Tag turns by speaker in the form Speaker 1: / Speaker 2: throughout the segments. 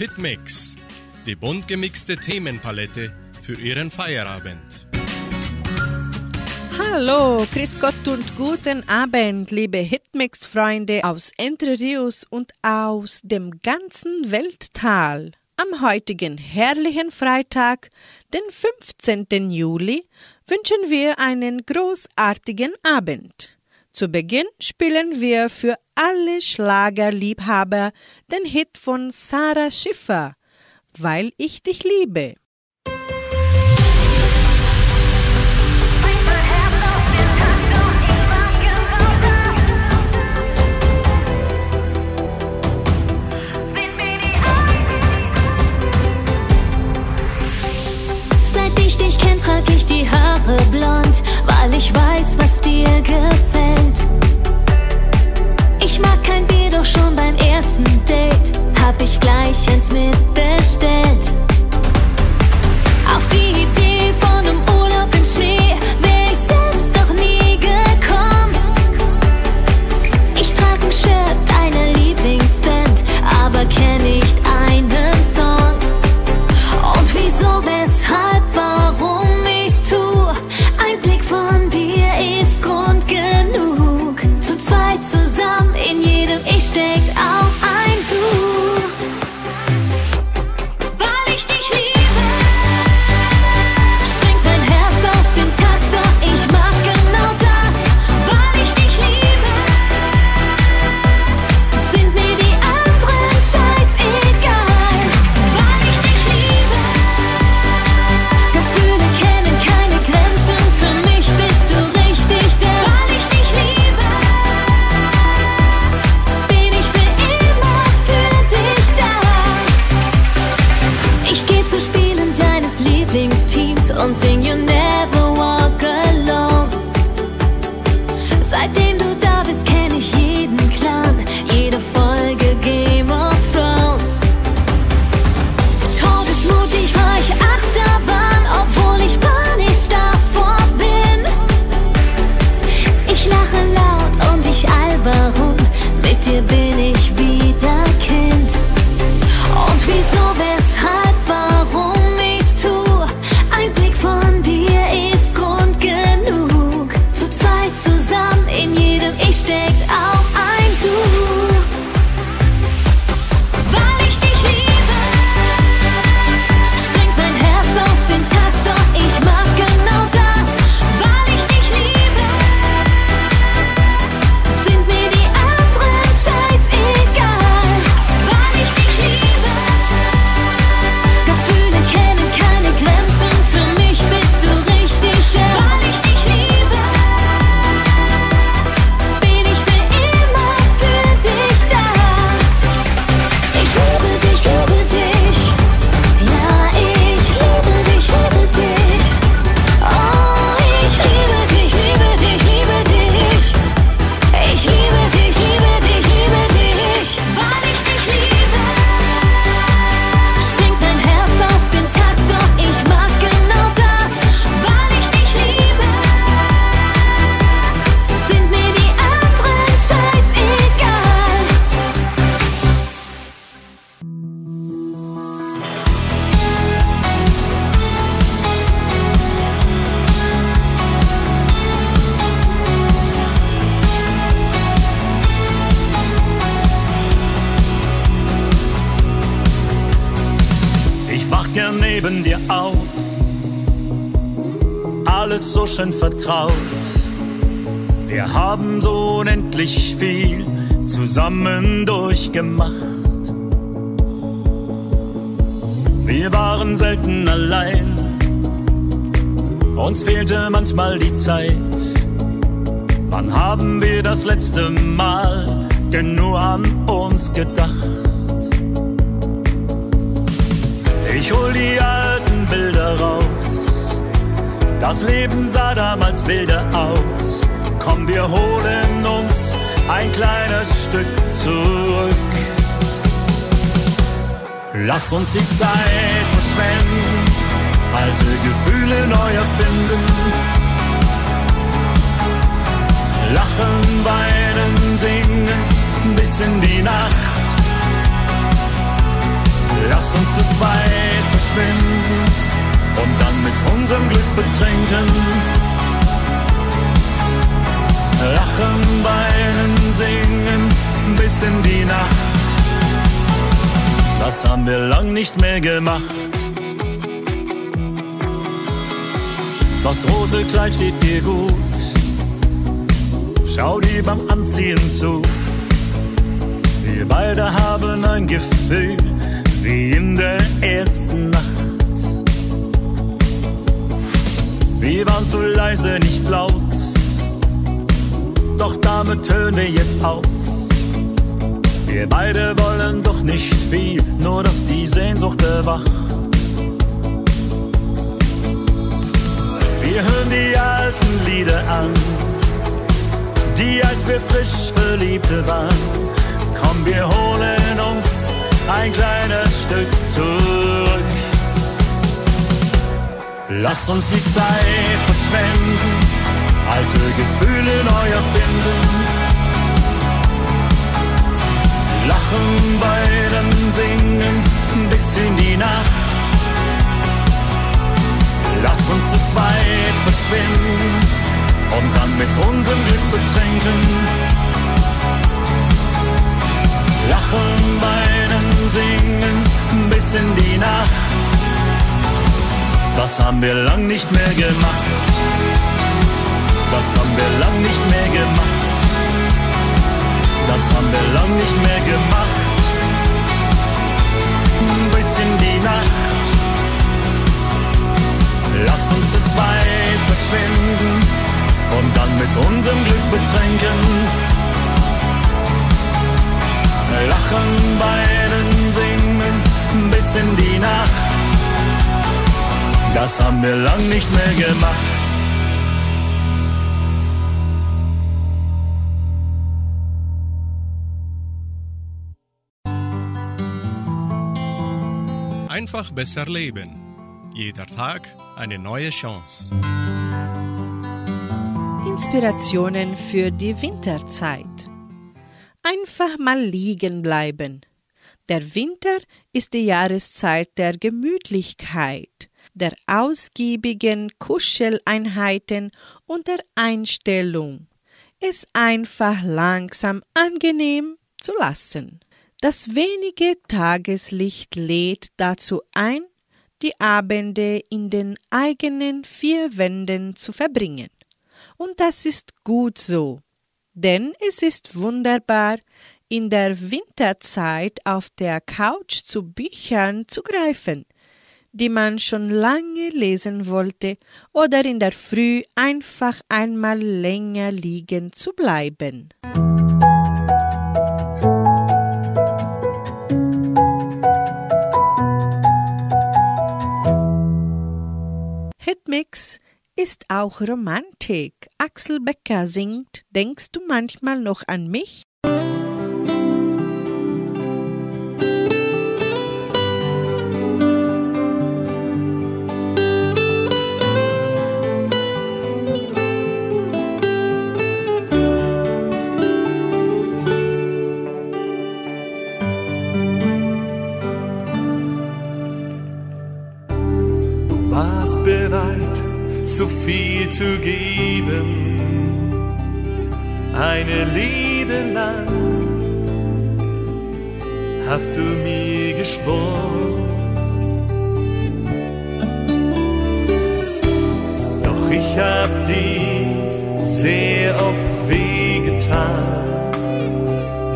Speaker 1: Hitmix, die bunt gemixte Themenpalette für Ihren Feierabend.
Speaker 2: Hallo, Chris Gott und guten Abend, liebe Hitmix-Freunde aus Entre Rios und aus dem ganzen Welttal. Am heutigen herrlichen Freitag, den 15. Juli, wünschen wir einen großartigen Abend. Zu Beginn spielen wir für alle Schlagerliebhaber den Hit von Sarah Schiffer, Weil ich dich liebe.
Speaker 3: Seit ich dich kenn, trag ich die Haare blond, weil ich weiß, was dir gefällt. Doch schon beim ersten Date hab ich gleich eins mitbestellt.
Speaker 4: Vertraut. Wir haben so unendlich viel zusammen durchgemacht. Wir waren selten allein, uns fehlte manchmal die Zeit. Wann haben wir das letzte Mal denn nur an uns gedacht? Ich hol die alten Bilder raus. Das Leben sah damals wilder aus. Komm, wir holen uns ein kleines Stück zurück. Lass uns die Zeit verschwenden, alte Gefühle neu erfinden. Lachen, weinen, singen bis in die Nacht. Lass uns zu zweit verschwinden und dann mit unserem Glück betrinken. Lachen, weinen, singen bis in die Nacht. Das haben wir lang nicht mehr gemacht. Das rote Kleid steht dir gut. Schau dir beim Anziehen zu. Wir beide haben ein Gefühl wie in der ersten Nacht. Wir waren zu leise, nicht laut. Doch damit hören wir jetzt auf. Wir beide wollen doch nicht viel, nur dass die Sehnsucht erwacht. Wir hören die alten Lieder an, die als wir frisch Verliebte waren. Komm, wir holen uns ein kleines Stück zurück. Lass uns die Zeit verschwenden, alte Gefühle neu erfinden. Lachen, weinen, singen bis in die Nacht. Lass uns zu zweit verschwinden und dann mit unserem Glück betrinken. Lachen, weinen, singen bis in die Nacht. Das haben wir lang nicht mehr gemacht. Das haben wir lang nicht mehr gemacht. Das haben wir lang nicht mehr gemacht. Bis in die Nacht. Lass uns zu zweit verschwinden und dann mit unserem Glück betrinken. Lachen, weinen, singen bis in die Nacht. Das haben wir lang nicht mehr gemacht.
Speaker 1: Einfach besser leben. Jeder Tag eine neue Chance.
Speaker 2: Inspirationen für die Winterzeit. Einfach mal liegen bleiben. Der Winter ist die Jahreszeit der Gemütlichkeit, der ausgiebigen Kuscheleinheiten und der Einstellung, es einfach langsam angenehm zu lassen. Das wenige Tageslicht lädt dazu ein, die Abende in den eigenen vier Wänden zu verbringen. Und das ist gut so, denn es ist wunderbar, in der Winterzeit auf der Couch zu Büchern zu greifen, die man schon lange lesen wollte, oder in der Früh einfach einmal länger liegen zu bleiben. Hitmix ist auch Romantik. Axel Becker singt Denkst du manchmal noch an mich?
Speaker 5: So viel zu geben, eine Liebe lang hast du mir geschworen. Doch ich hab dir sehr oft wehgetan,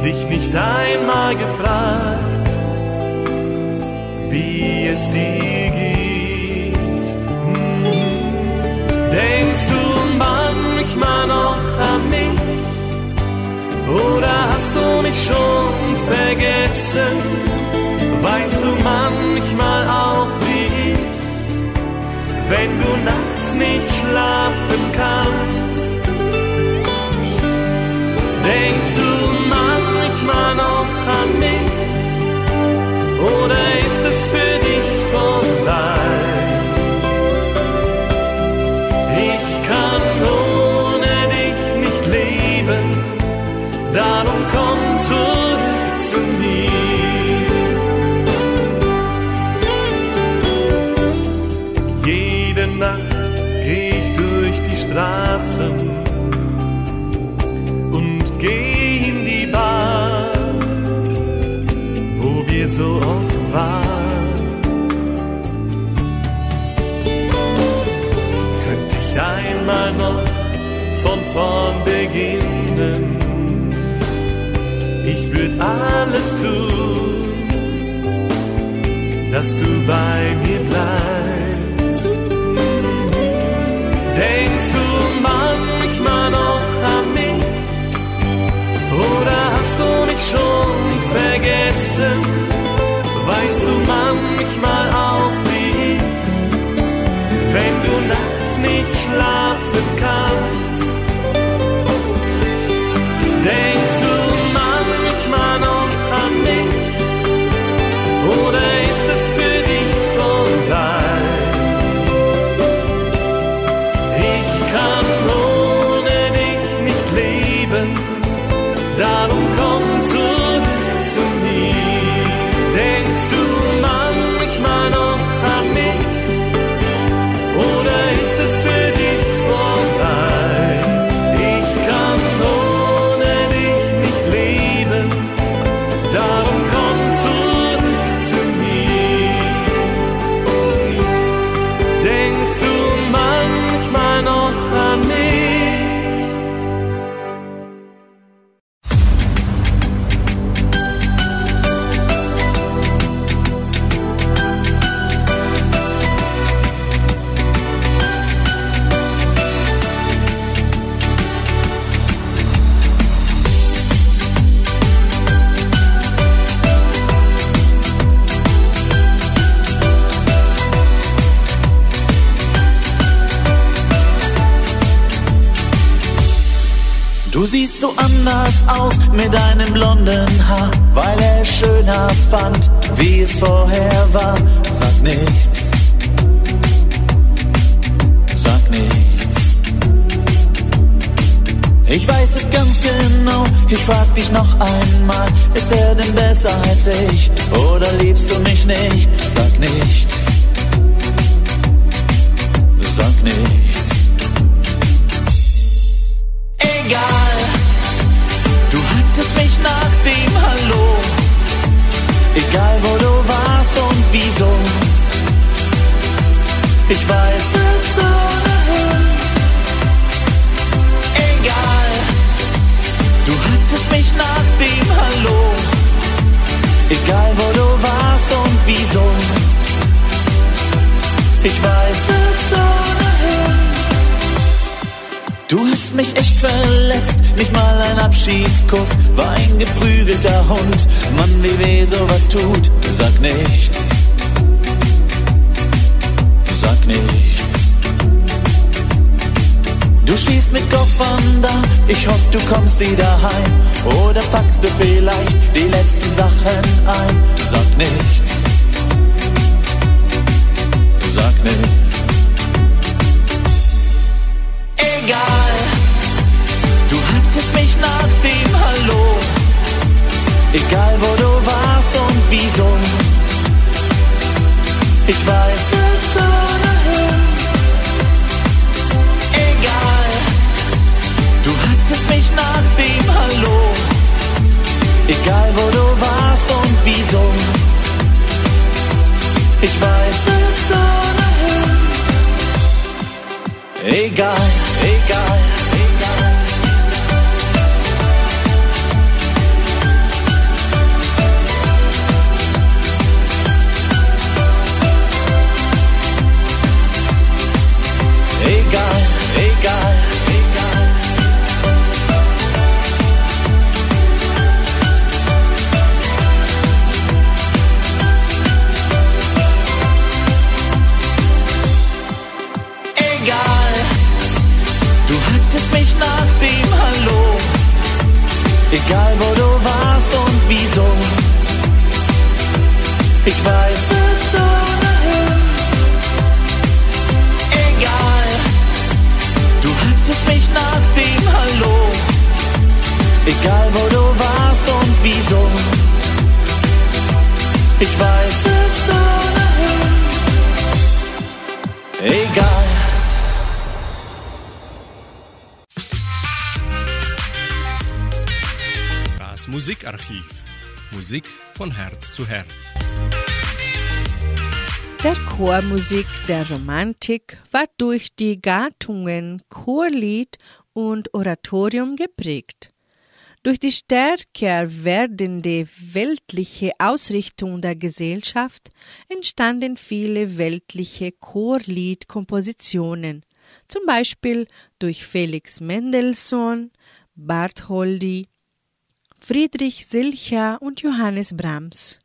Speaker 5: dich nicht einmal gefragt, wie es dir vergessen? Weißt du manchmal auch wie ich, wenn du nachts nicht schlafen kannst? Dass du bei darum komm ich
Speaker 6: frag dich noch einmal, ist er denn besser als ich? Oder liebst du mich nicht? Sag nichts, sag nichts. Egal, du hattest mich nach dem Hallo. Egal wo du warst und wieso. Ich weiß es Egal wo du warst und wieso. Ich weiß es ohnehin. Du hast mich echt verletzt, nicht mal ein Abschiedskuss, war ein geprügelter Hund. Mann, wie weh sowas tut, sag nichts. Sag nichts. Du stehst mit Koffern da, ich hoffe du kommst wieder heim. Oder packst du vielleicht die letzten Sachen ein. Sag nichts. Sag nichts. Egal, du hattest mich nach dem Hallo. Egal wo du warst und wieso. Ich weiß es ohnehin. Du hattest mich nach dem Hallo. Egal wo du warst und wieso. Ich weiß es ohnehin. Egal, egal. Egal, egal, egal. Egal wo du warst und wieso. Ich weiß es ohnehin. Egal, du hattest mich nach dem Hallo. Egal wo du warst und wieso. Ich weiß es ohnehin. Egal.
Speaker 1: Musik von Herz zu Herz.
Speaker 2: Der Chormusik der Romantik war durch die Gattungen Chorlied und Oratorium geprägt. Durch die stärker werdende weltliche Ausrichtung der Gesellschaft entstanden viele weltliche Chorliedkompositionen, zum Beispiel durch Felix Mendelssohn, Bartholdy, Friedrich Silcher und Johannes Brahms.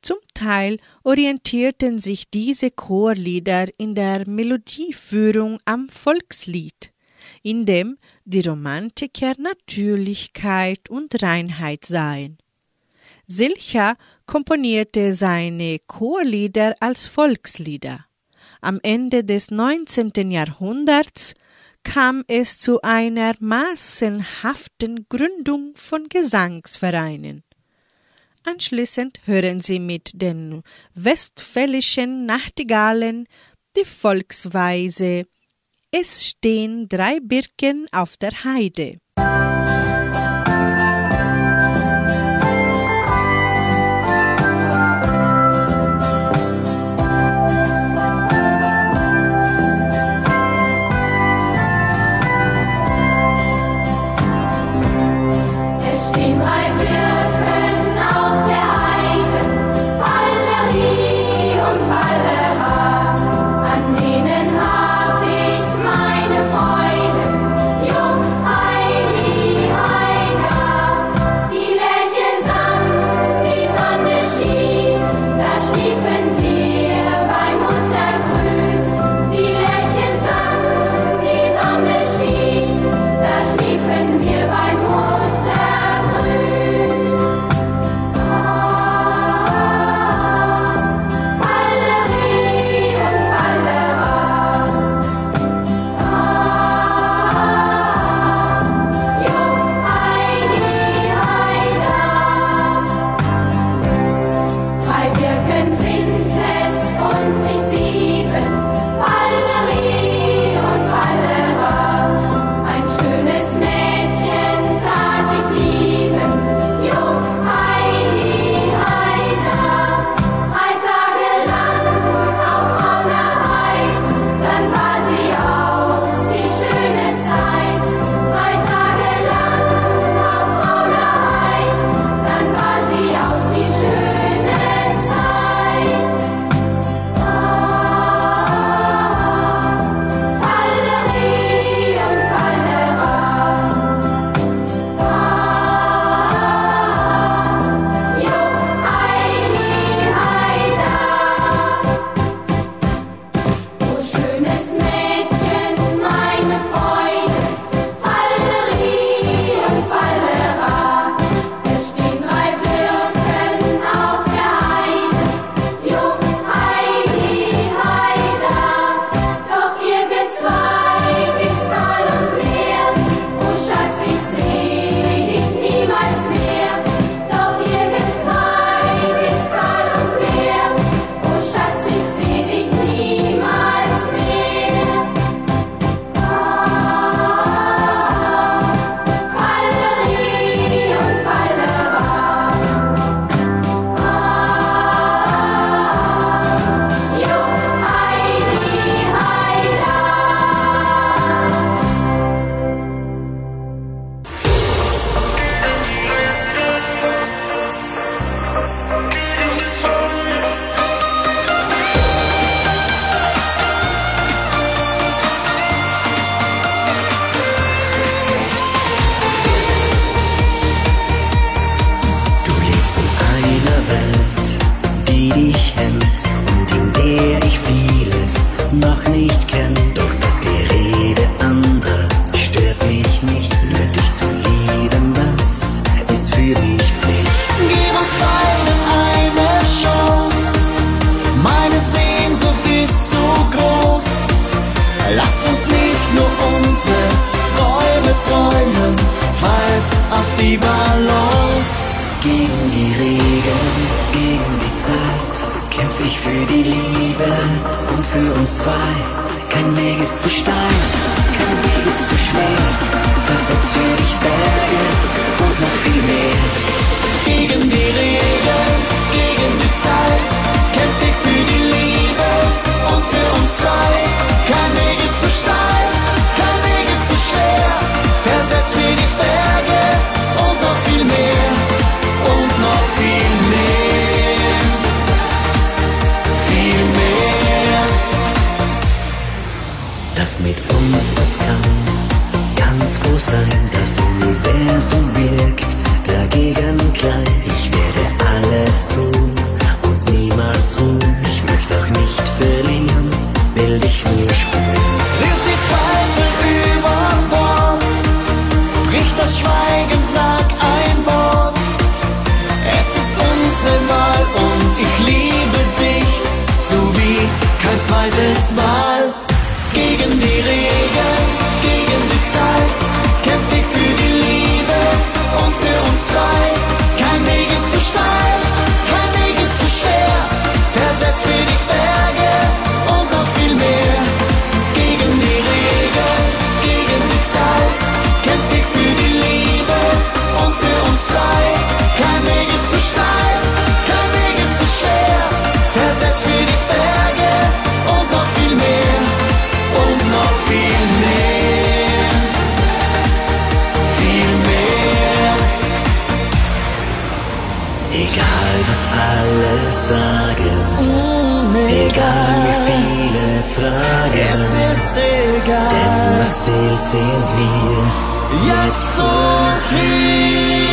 Speaker 2: Zum Teil orientierten sich diese Chorlieder in der Melodieführung am Volkslied in dem die Romantiker Natürlichkeit und Reinheit sahen. Silcher komponierte seine Chorlieder als Volkslieder. Am Ende des 19. Jahrhunderts kam es zu einer massenhaften Gründung von Gesangsvereinen. Anschließend hören Sie mit den westfälischen Nachtigallen die Volksweise es stehen drei Birken auf der Heide.
Speaker 7: Was mit uns, das kann ganz groß sein. Das Universum wirkt dagegen klein. Ich werde alles tun und niemals ruhen. Ich möchte auch nicht verlieren, will dich nur spüren.
Speaker 8: Wirf die Zweifel über Bord, brich das Schweigen, sag ein Wort. Es ist unsere Wahl und ich liebe dich, so wie kein zweites Mal. Gegen die Regeln, gegen die Zeit, kämpf ich für die Liebe und für uns zwei. Kein Weg ist zu steil, kein Weg ist zu schwer, versetzt für dich Berge und noch viel mehr. Gegen die Regeln, gegen die Zeit,
Speaker 7: Egal was alle sagen, egal wie viele fragen.
Speaker 8: Es ist egal.
Speaker 7: Denn was zählt, sind wir
Speaker 8: jetzt und hier.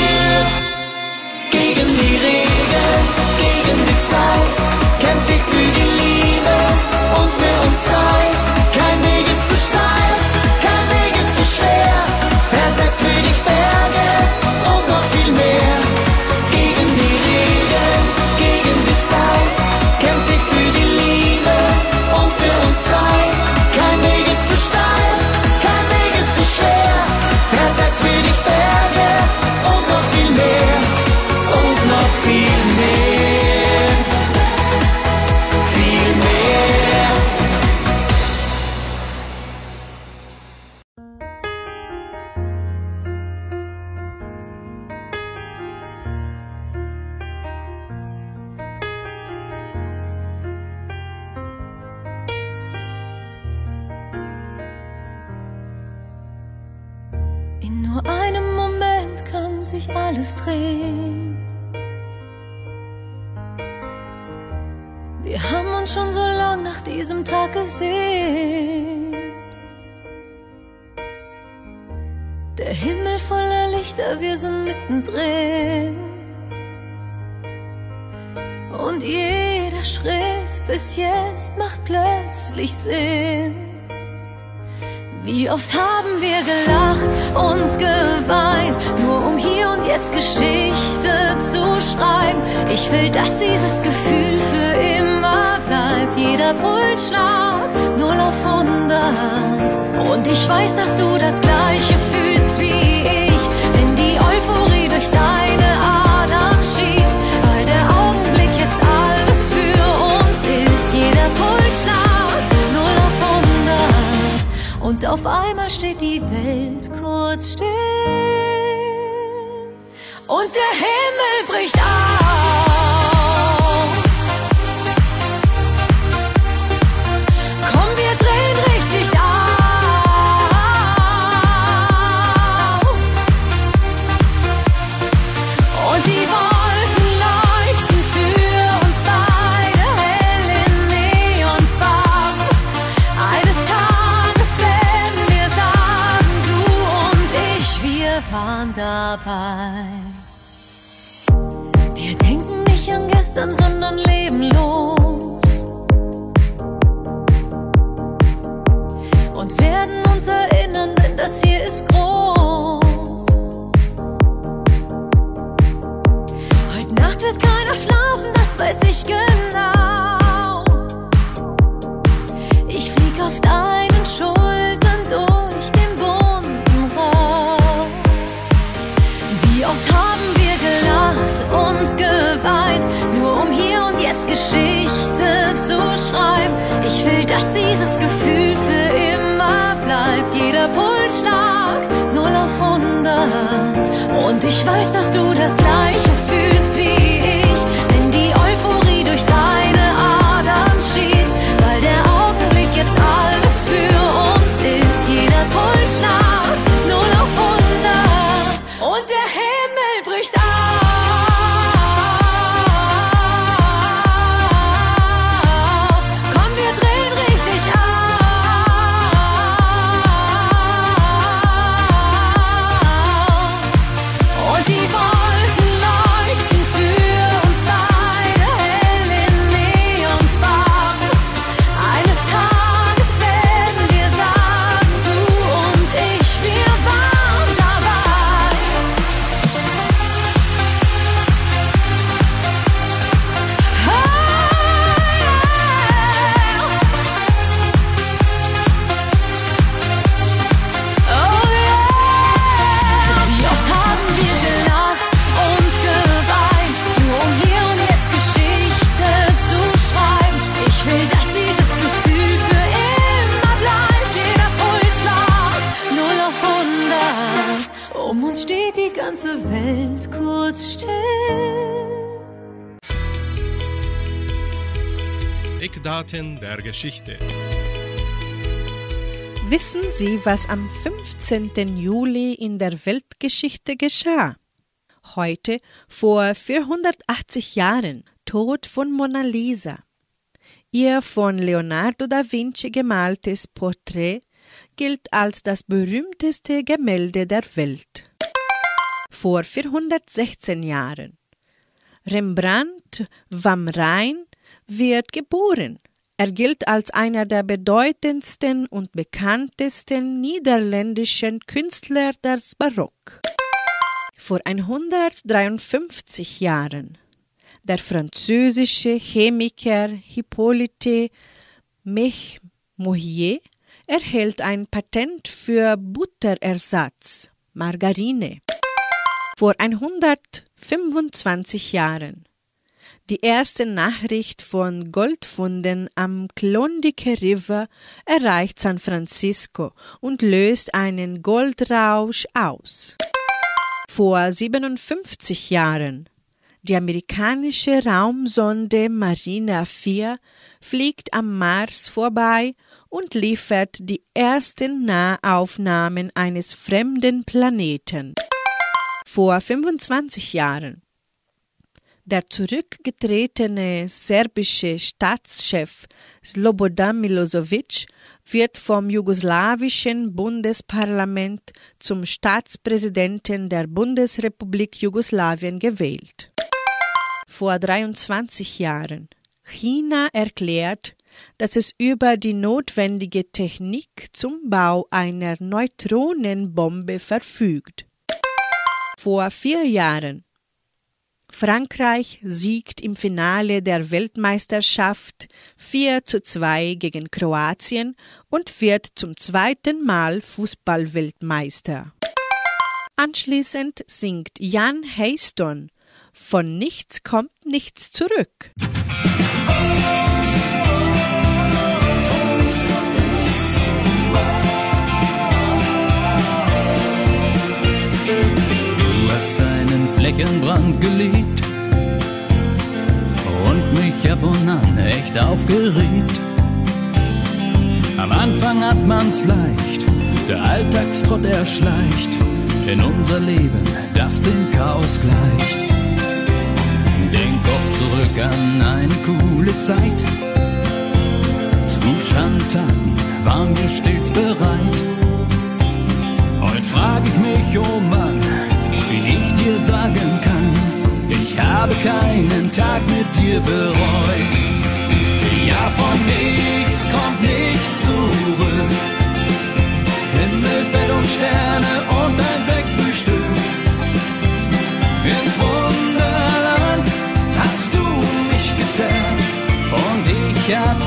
Speaker 3: Plötzlich Sinn. Wie oft haben wir gelacht und geweint, nur um hier und jetzt Geschichte zu schreiben. Ich will, dass dieses Gefühl für immer bleibt. Jeder Pulsschlag, null auf 100. Und ich weiß, dass du das Gleiche fühlst wie ich, wenn die Euphorie durch deine Und auf einmal steht die Welt kurz still. Und der Himmel bricht auf. Dabei. Wir denken nicht an gestern, sondern ich weiß, dass du das Gleiche fühlst
Speaker 1: Eckdaten der Geschichte.
Speaker 2: Wissen Sie, was am 15. Juli in der Weltgeschichte geschah? Heute, vor 480 Jahren, Tod von Mona Lisa. Ihr von Leonardo da Vinci gemaltes Porträt gilt als das berühmteste Gemälde der Welt. Vor 416 Jahren. Rembrandt vam Rijn wird geboren. Er gilt als einer der bedeutendsten und bekanntesten niederländischen Künstler des Barock. Vor 153 Jahren. Der französische Chemiker Hippolyte Mech Mohier erhält ein Patent für Butterersatz, Margarine. Vor 125 Jahren. Die erste Nachricht von Goldfunden am Klondike River erreicht San Francisco und löst einen Goldrausch aus. Vor 57 Jahren. Die amerikanische Raumsonde Marina 4 fliegt am Mars vorbei und liefert die ersten Nahaufnahmen eines fremden Planeten. Vor 25 Jahren. Der zurückgetretene serbische Staatschef Slobodan Milosevic wird vom jugoslawischen Bundesparlament zum Staatspräsidenten der Bundesrepublik Jugoslawien gewählt. Vor 23 Jahren. China erklärt, dass es über die notwendige Technik zum Bau einer Neutronenbombe verfügt. Vor vier Jahren. Frankreich siegt im Finale der Weltmeisterschaft 4 zu 2 gegen Kroatien und wird zum zweiten Mal Fußballweltmeister. Anschließend singt Jan Hayston Von nichts kommt nichts zurück.
Speaker 6: Einen Fleckenbrand geliebt und mich ab und an echt aufgeregt. Am Anfang hat man's leicht, der Alltagstrott erschleicht in unser Leben, das dem Chaos gleicht. Denk Kopf zurück an eine coole Zeit. Zu Schandtaten waren wir stets bereit. Heute frag ich mich, oh Mann, sagen kann, ich habe keinen Tag mit dir bereut. Ja, von nichts kommt nichts zurück. Himmel, Bett und
Speaker 9: Sterne und ein Sektfrühstück. Ins Wunderland hast du mich gezerrt und ich hab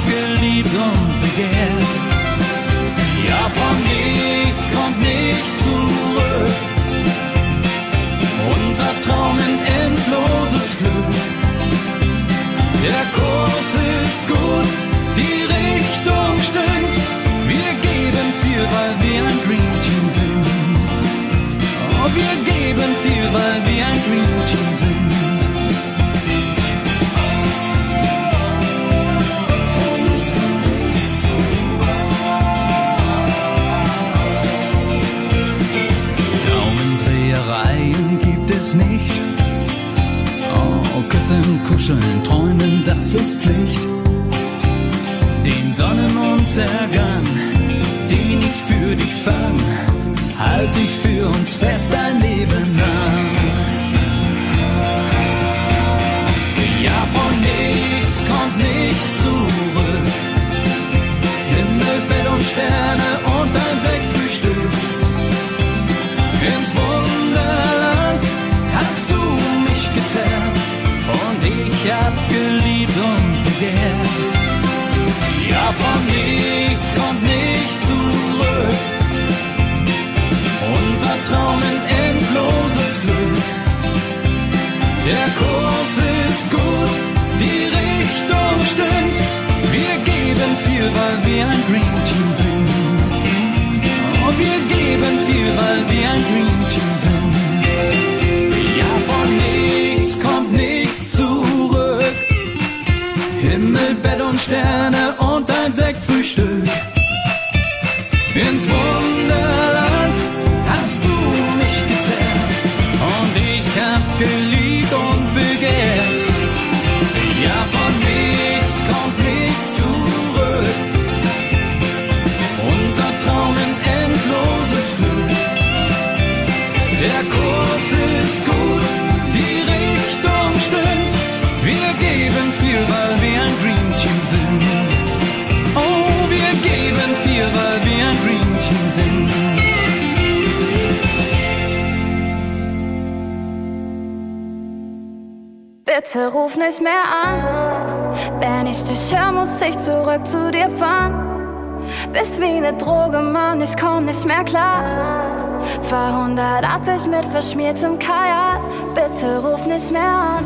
Speaker 10: Bitte ruf nicht mehr an. Wenn ich dich höre, muss ich zurück zu dir fahren. Bist wie ne Droge, Mann, ich komm nicht mehr klar. 180 mit verschmiertem Kajak. Bitte ruf nicht mehr an.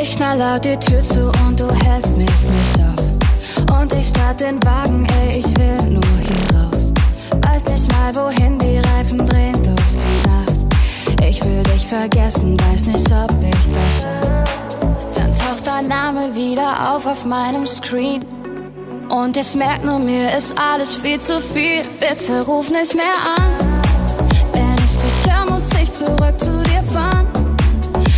Speaker 10: Ich knall laut die Tür zu und du hältst mich nicht auf. Und ich start den Wagen, ey, ich will nur hier raus. Weiß nicht mal, wohin die Reifen drehen durch die Nacht. Ich will dich vergessen, weiß nicht, ob ich das schaff. Dein Name wieder auf auf meinem Screen. Und ich merk nur, mir ist alles viel zu viel. Bitte ruf nicht mehr an. Wenn ich dich höre, muss ich zurück zu dir fahren.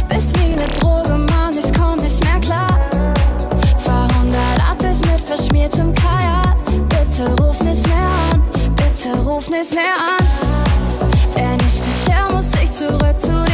Speaker 10: Bist wie ne Droge, Mann, ich komm nicht mehr klar. Fahr 180 mit verschmiertem Kajak. Bitte ruf nicht mehr an. Bitte ruf nicht mehr an. Wenn ich dich höre, muss ich zurück zu dir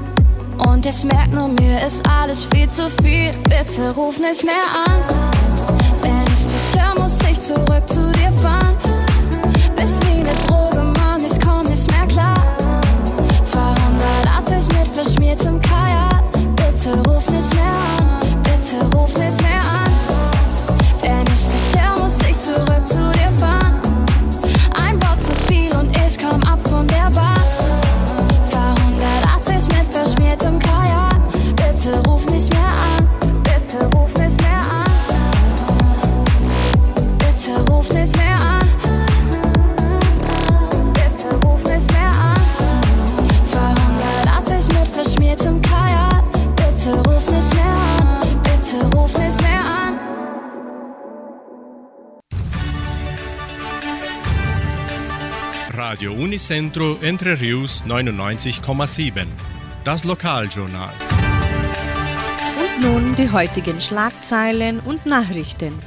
Speaker 10: Und ich merk nur, mir ist alles viel zu viel. Bitte ruf nicht mehr an. Wenn ich dich höre, muss ich zurück zu dir fahren. Bist wie ne Droge, Mann, ich komm nicht mehr klar. Fahr 180 mit verschmiertem Kajak. Bitte ruf nicht mehr an. Bitte ruf nicht mehr an.
Speaker 1: Radio Unicentro Entre Rius 99,7. Das Lokaljournal.
Speaker 2: Und nun die heutigen Schlagzeilen und Nachrichten.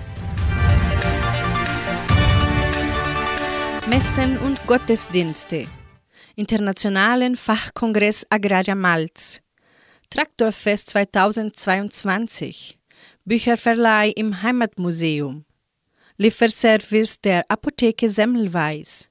Speaker 2: Messen und Gottesdienste. Internationalen Fachkongress Agraria Malz. Traktorfest 2022. Bücherverleih im Heimatmuseum. Lieferservice der Apotheke Semmelweis.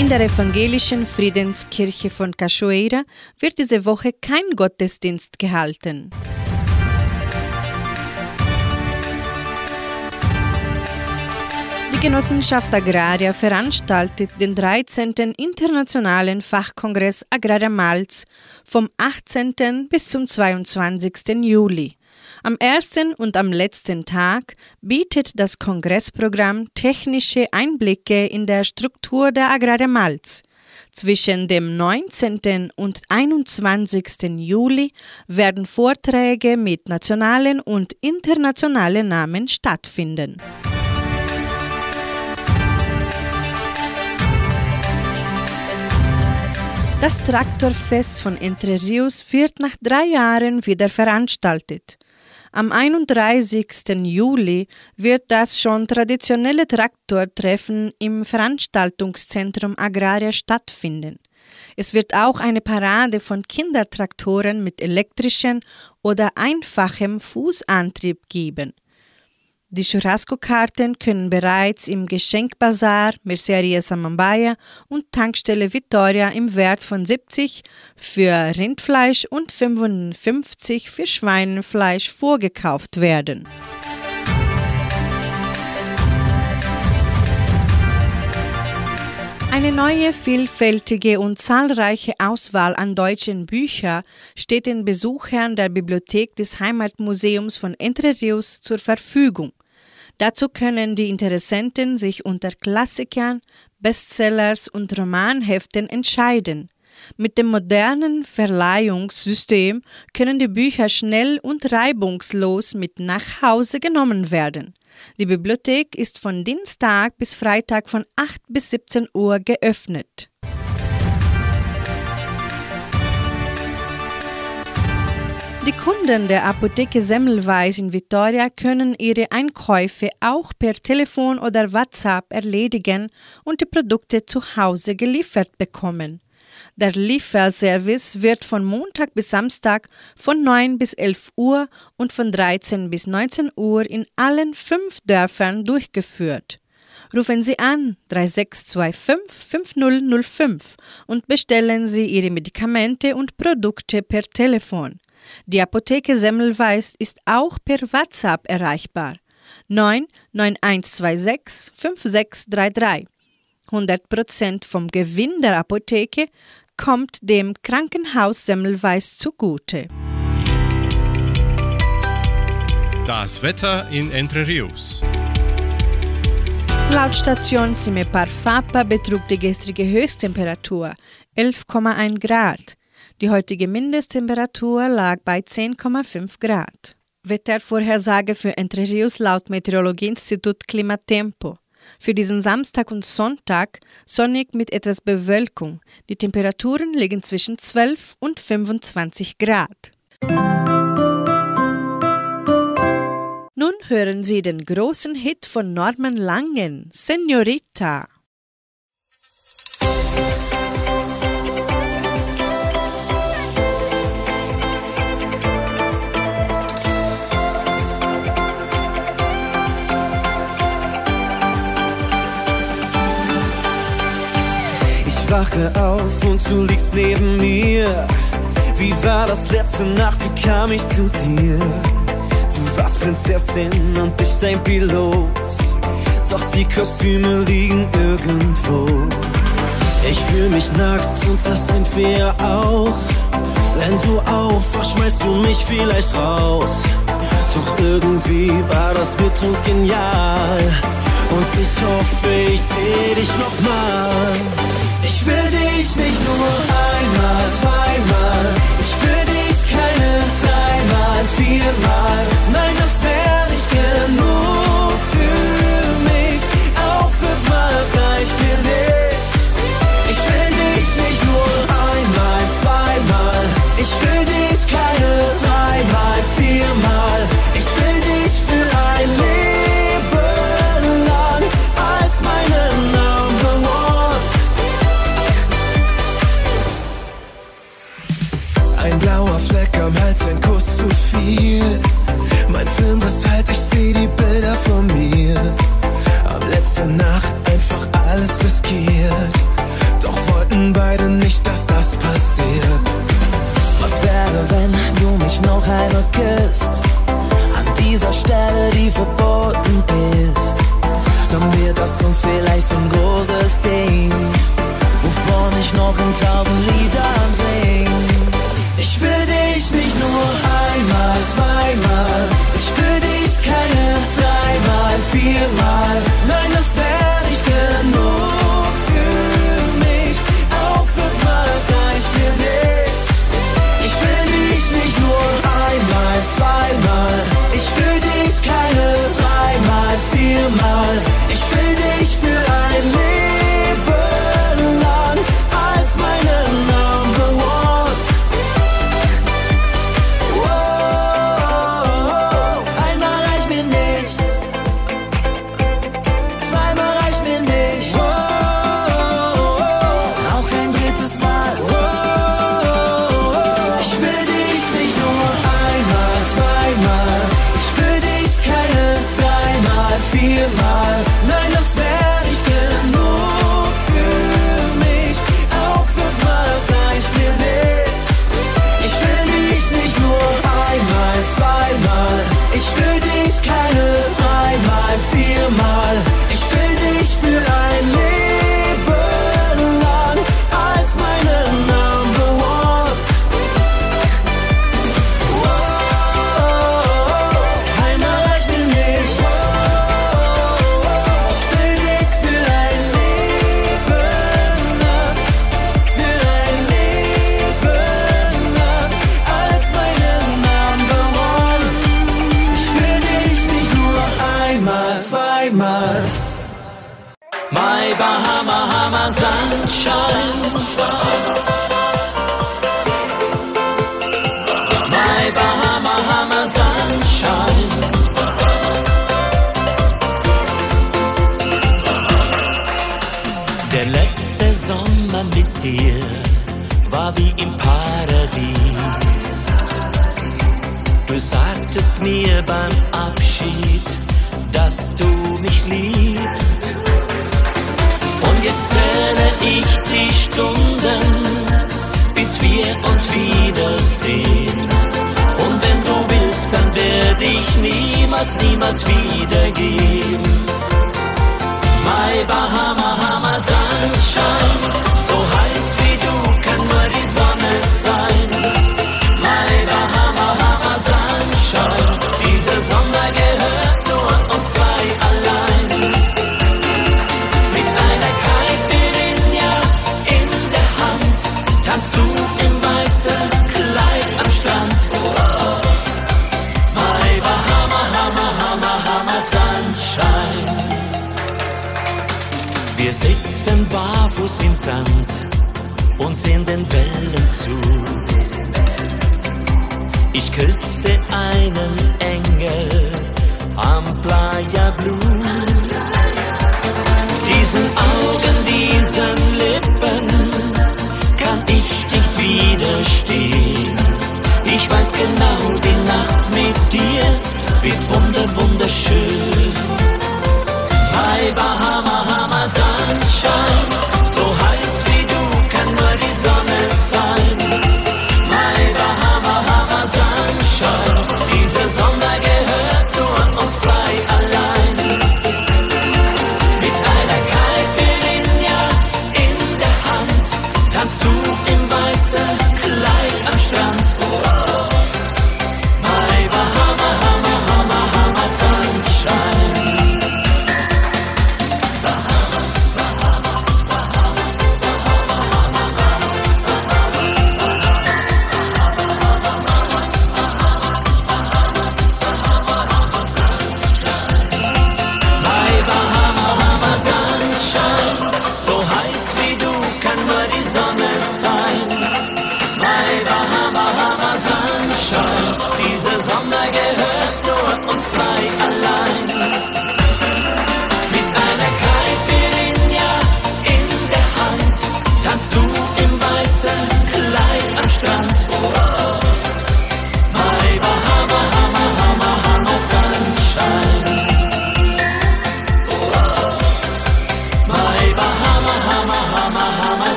Speaker 2: In der evangelischen Friedenskirche von Cachoeira wird diese Woche kein Gottesdienst gehalten. Die Genossenschaft Agraria veranstaltet den 13. Internationalen Fachkongress Agraria Malz vom 18. bis zum 22. Juli. Am ersten und am letzten Tag bietet das Kongressprogramm technische Einblicke in der Struktur der Agraria Malz. Zwischen dem 19. und 21. Juli werden Vorträge mit nationalen und internationalen Namen stattfinden. Das Traktorfest von Entre Rios wird nach drei Jahren wieder veranstaltet. Am 31. Juli wird das schon traditionelle Traktortreffen im Veranstaltungszentrum Agraria stattfinden. Es wird auch eine Parade von Kindertraktoren mit elektrischen oder einfachem Fußantrieb geben. Die Churrasco-Karten können bereits im Geschenkbazar Merceria Samambaya und Tankstelle Vittoria im Wert von 70 für Rindfleisch und 55 für Schweinefleisch vorgekauft werden. Eine neue, vielfältige und zahlreiche Auswahl an deutschen Büchern steht den Besuchern der Bibliothek des Heimatmuseums von Entre Rios zur Verfügung. Dazu können die Interessenten sich unter Klassikern, Bestsellers und Romanheften entscheiden. Mit dem modernen Verleihungssystem können die Bücher schnell und reibungslos mit nach Hause genommen werden. Die Bibliothek ist von Dienstag bis Freitag von 8 bis 17 Uhr geöffnet. Die Kunden der Apotheke Semmelweis in Vitoria können ihre Einkäufe auch per Telefon oder WhatsApp erledigen und die Produkte zu Hause geliefert bekommen. Der Lieferservice wird von Montag bis Samstag von 9 bis 11 Uhr und von 13 bis 19 Uhr in allen fünf Dörfern durchgeführt. Rufen Sie an 3625 5005 und bestellen Sie Ihre Medikamente und Produkte per Telefon. Die Apotheke Semmelweis ist auch per WhatsApp erreichbar. 9 9126 5633. 100% vom Gewinn der Apotheke kommt dem Krankenhaus Semmelweis zugute.
Speaker 1: Das Wetter in Entre Rios.
Speaker 2: Laut Station Cimepar Fapa betrug die gestrige Höchsttemperatur 11,1 Grad. Die heutige Mindesttemperatur lag bei 10,5 Grad. Wettervorhersage für Entre Rios laut Meteorologieinstitut Klimatempo. Für diesen Samstag und Sonntag sonnig mit etwas Bewölkung. Die Temperaturen liegen zwischen 12 und 25 Grad. Nun hören Sie den großen Hit von Norman Langen, Senorita.
Speaker 4: Ich wache auf und du liegst neben mir. Wie war das letzte Nacht? Wie kam ich zu dir? Du warst Prinzessin und ich dein Pilot. Doch die Kostüme liegen irgendwo. Ich fühl mich nackt und das sind wir auch. Wenn du aufwachst, schmeißt du mich vielleicht raus. Doch irgendwie war das mit uns genial. Und ich hoffe, ich seh dich nochmal. Ich will dich nicht nur einmal, zweimal. Ich will dich keine dreimal, viermal.
Speaker 6: Dass du mich liebst. Und jetzt zähle ich die Stunden, bis wir uns wiedersehen. Und wenn du willst, dann werde ich niemals, niemals wiedergehen. My Bahama Hammer Sunshine, so heiß wie du barfuß im Sand und sehen den Wellen zu. Ich küsse einen Engel am Playa Blue. Diesen Augen, diesen Lippen kann ich nicht widerstehen. Ich weiß genau, die Nacht mit dir wird wunder, wunderschön. My Bahama Hammer Sunshine, so heiß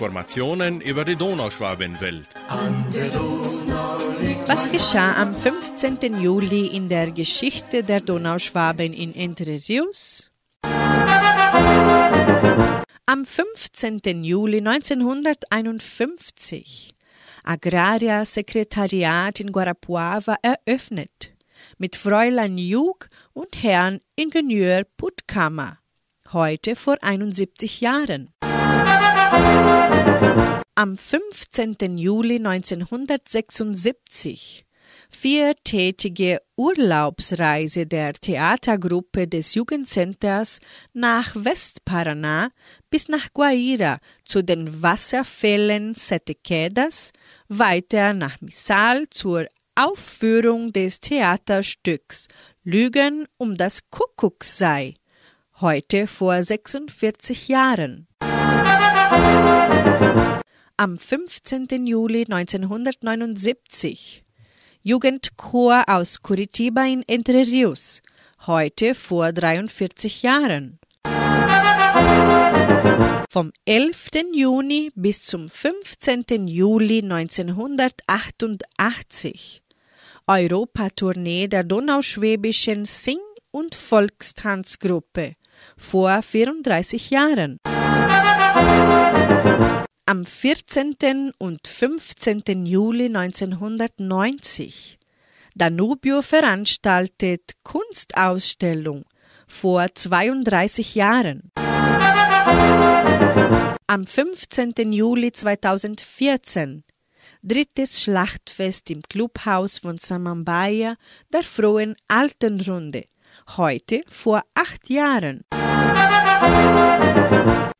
Speaker 1: Informationen über die Donauschwabenwelt.
Speaker 2: Was geschah am 15. Juli in der Geschichte der Donauschwaben in Entre Rios? Am 15. Juli 1951 Agraria Sekretariat in Guarapuava eröffnet mit Fräulein Jug und Herrn Ingenieur Puttkammer, heute vor 71 Jahren. Am 15. Juli 1976 viertägige Urlaubsreise der Theatergruppe des Jugendcenters nach Westparaná bis nach Guaira zu den Wasserfällen Sete Quedas, weiter nach Missal zur Aufführung des Theaterstücks Lügen um das Kuckucksei, heute vor 46 Jahren. Am 15. Juli 1979. Jugendchor aus Curitiba in Entre Rios, heute vor 43 Jahren. Vom 11. Juni bis zum 15. Juli 1988. Europatournee der Donauschwäbischen Sing- und Volkstanzgruppe vor 34 Jahren. Am 14. und 15. Juli 1990. Danubio veranstaltet Kunstausstellung vor 32 Jahren. Am 15. Juli 2014 drittes Schlachtfest im Clubhaus von Samambaya der Frohen Altenrunde, heute vor acht Jahren.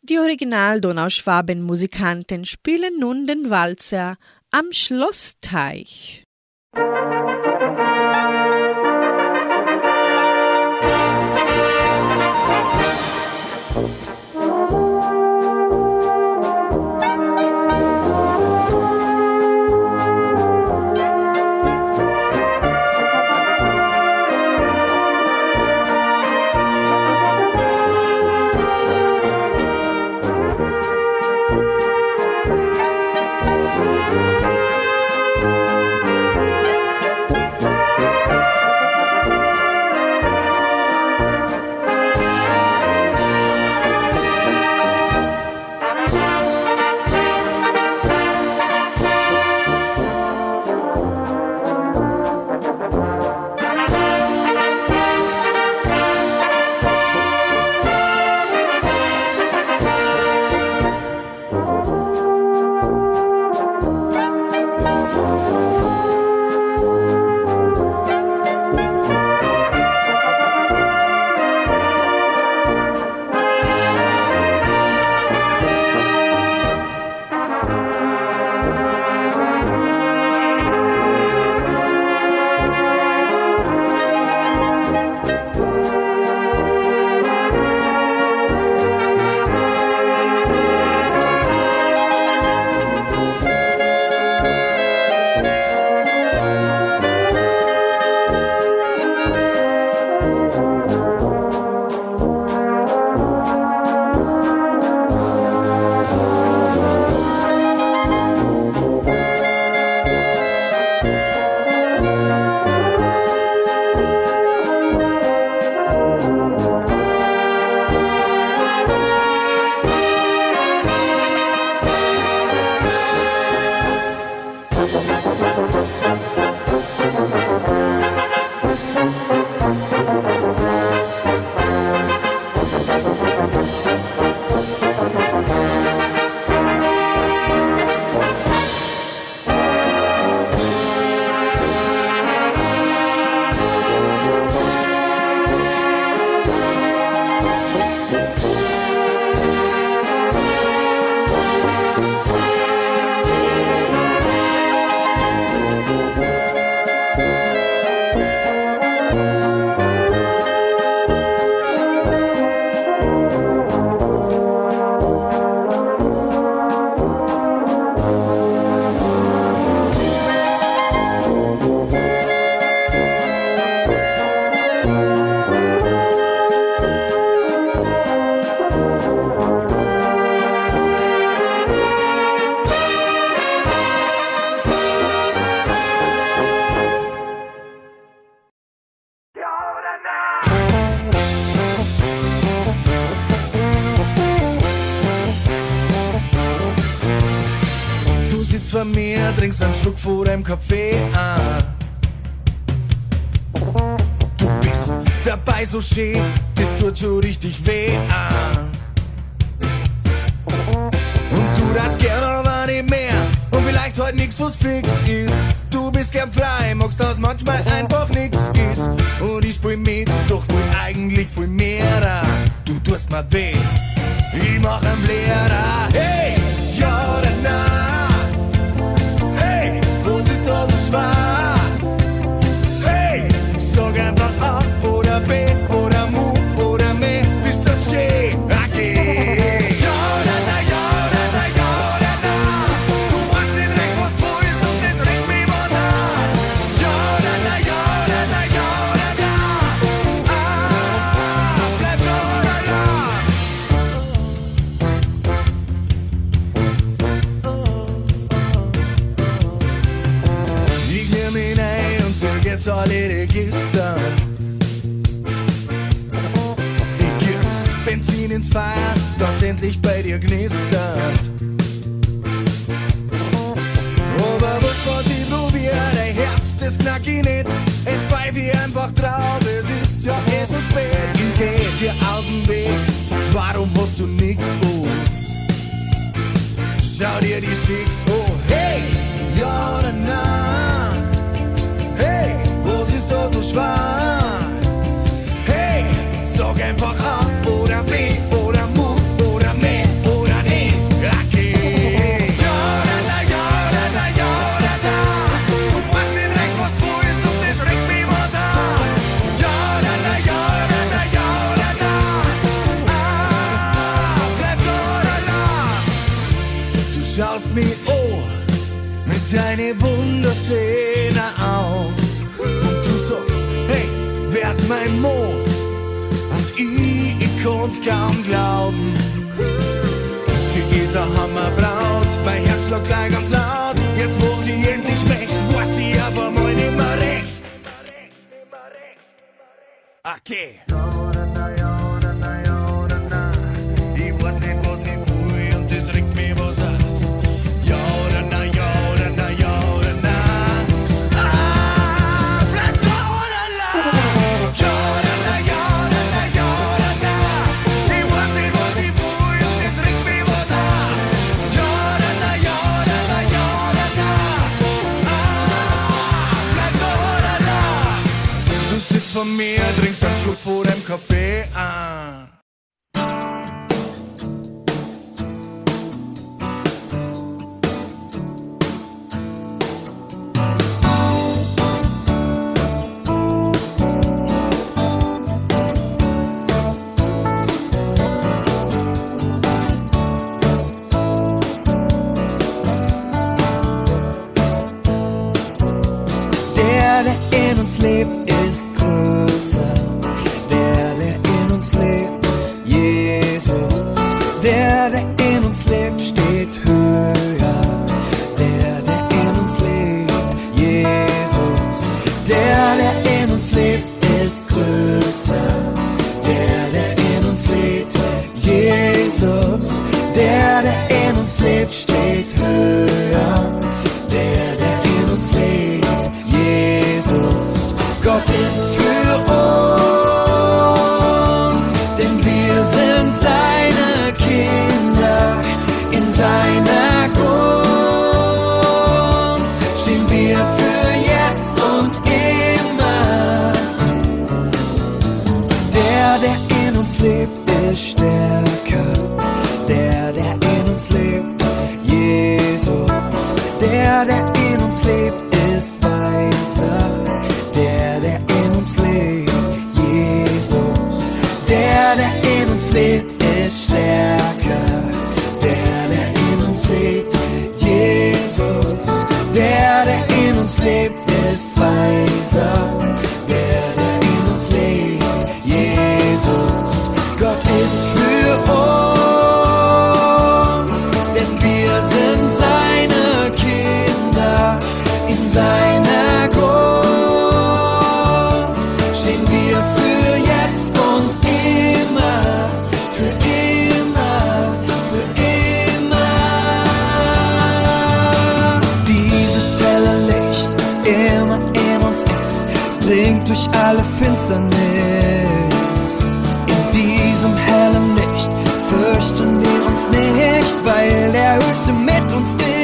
Speaker 2: Die Original-Donauschwaben-Musikanten spielen nun den Walzer am Schlossteich.
Speaker 11: Du so das tut schon richtig weh an. Und du darfst gern aber nicht mehr und vielleicht heute nix, was fix ist. Du bist gern frei, magst das manchmal das knack ich nicht. Jetzt bleib ich einfach drauf, es ist ja eh schon spät. Ich geh dir aus dem Weg, warum musst du nix um? Schau dir die Schicks oh hey, ja oder nein? Hey, wo siehst du so schwarz? konnte kaum glauben. Sie ist dieser Hammerbraut, mein Herz lockt gleich ganz laut. Jetzt wo sie endlich mächt, war sie aber mal nimmer recht. Okay.
Speaker 12: immer in uns ist, dringt durch alle Finsternis. In diesem hellen Licht fürchten wir uns nicht, weil der Höchste mit uns ist.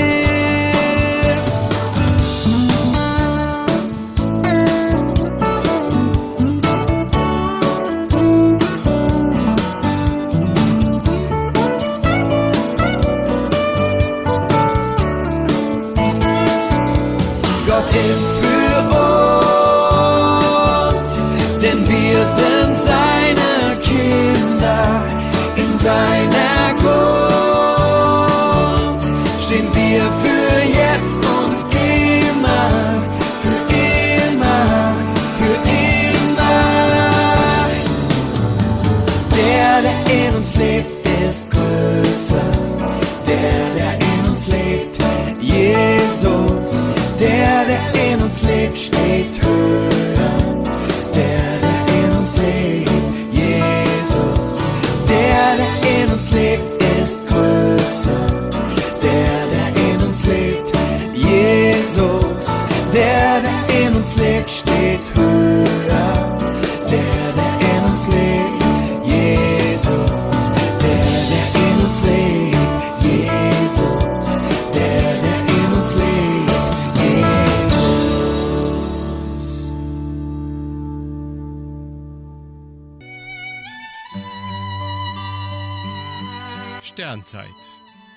Speaker 1: Sternzeit.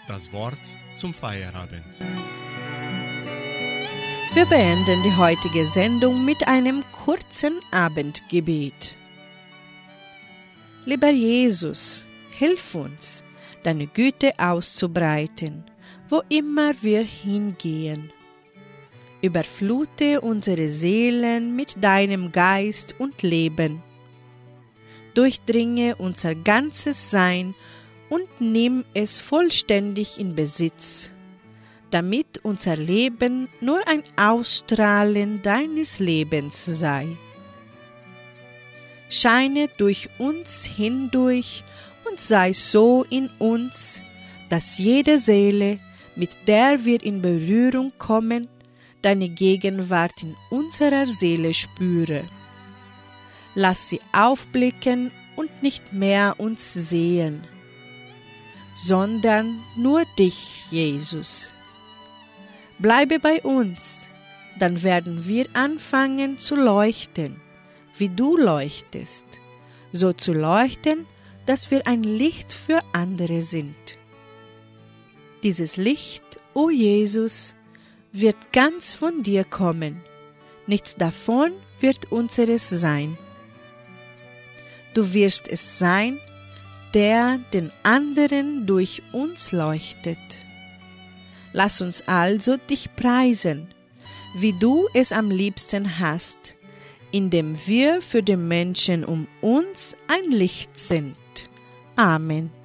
Speaker 1: Das Wort zum Feierabend.
Speaker 2: Wir beenden die heutige Sendung mit einem kurzen Abendgebet. Lieber Jesus, hilf uns, deine Güte auszubreiten, wo immer wir hingehen. Überflute unsere Seelen mit deinem Geist und Leben. Durchdringe unser ganzes Sein und nimm es vollständig in Besitz, damit unser Leben nur ein Ausstrahlen deines Lebens sei. Scheine durch uns hindurch und sei so in uns, dass jede Seele, mit der wir in Berührung kommen, deine Gegenwart in unserer Seele spüre. Lass sie aufblicken und nicht mehr uns sehen, sondern nur dich, Jesus. Bleibe bei uns, dann werden wir anfangen zu leuchten, wie du leuchtest, so zu leuchten, dass wir ein Licht für andere sind. Dieses Licht, o oh Jesus, wird ganz von dir kommen, nichts davon wird unseres sein. Du wirst es sein, der den anderen durch uns leuchtet. Lass uns also dich preisen, wie du es am liebsten hast, indem wir für die Menschen um uns ein Licht sind. Amen.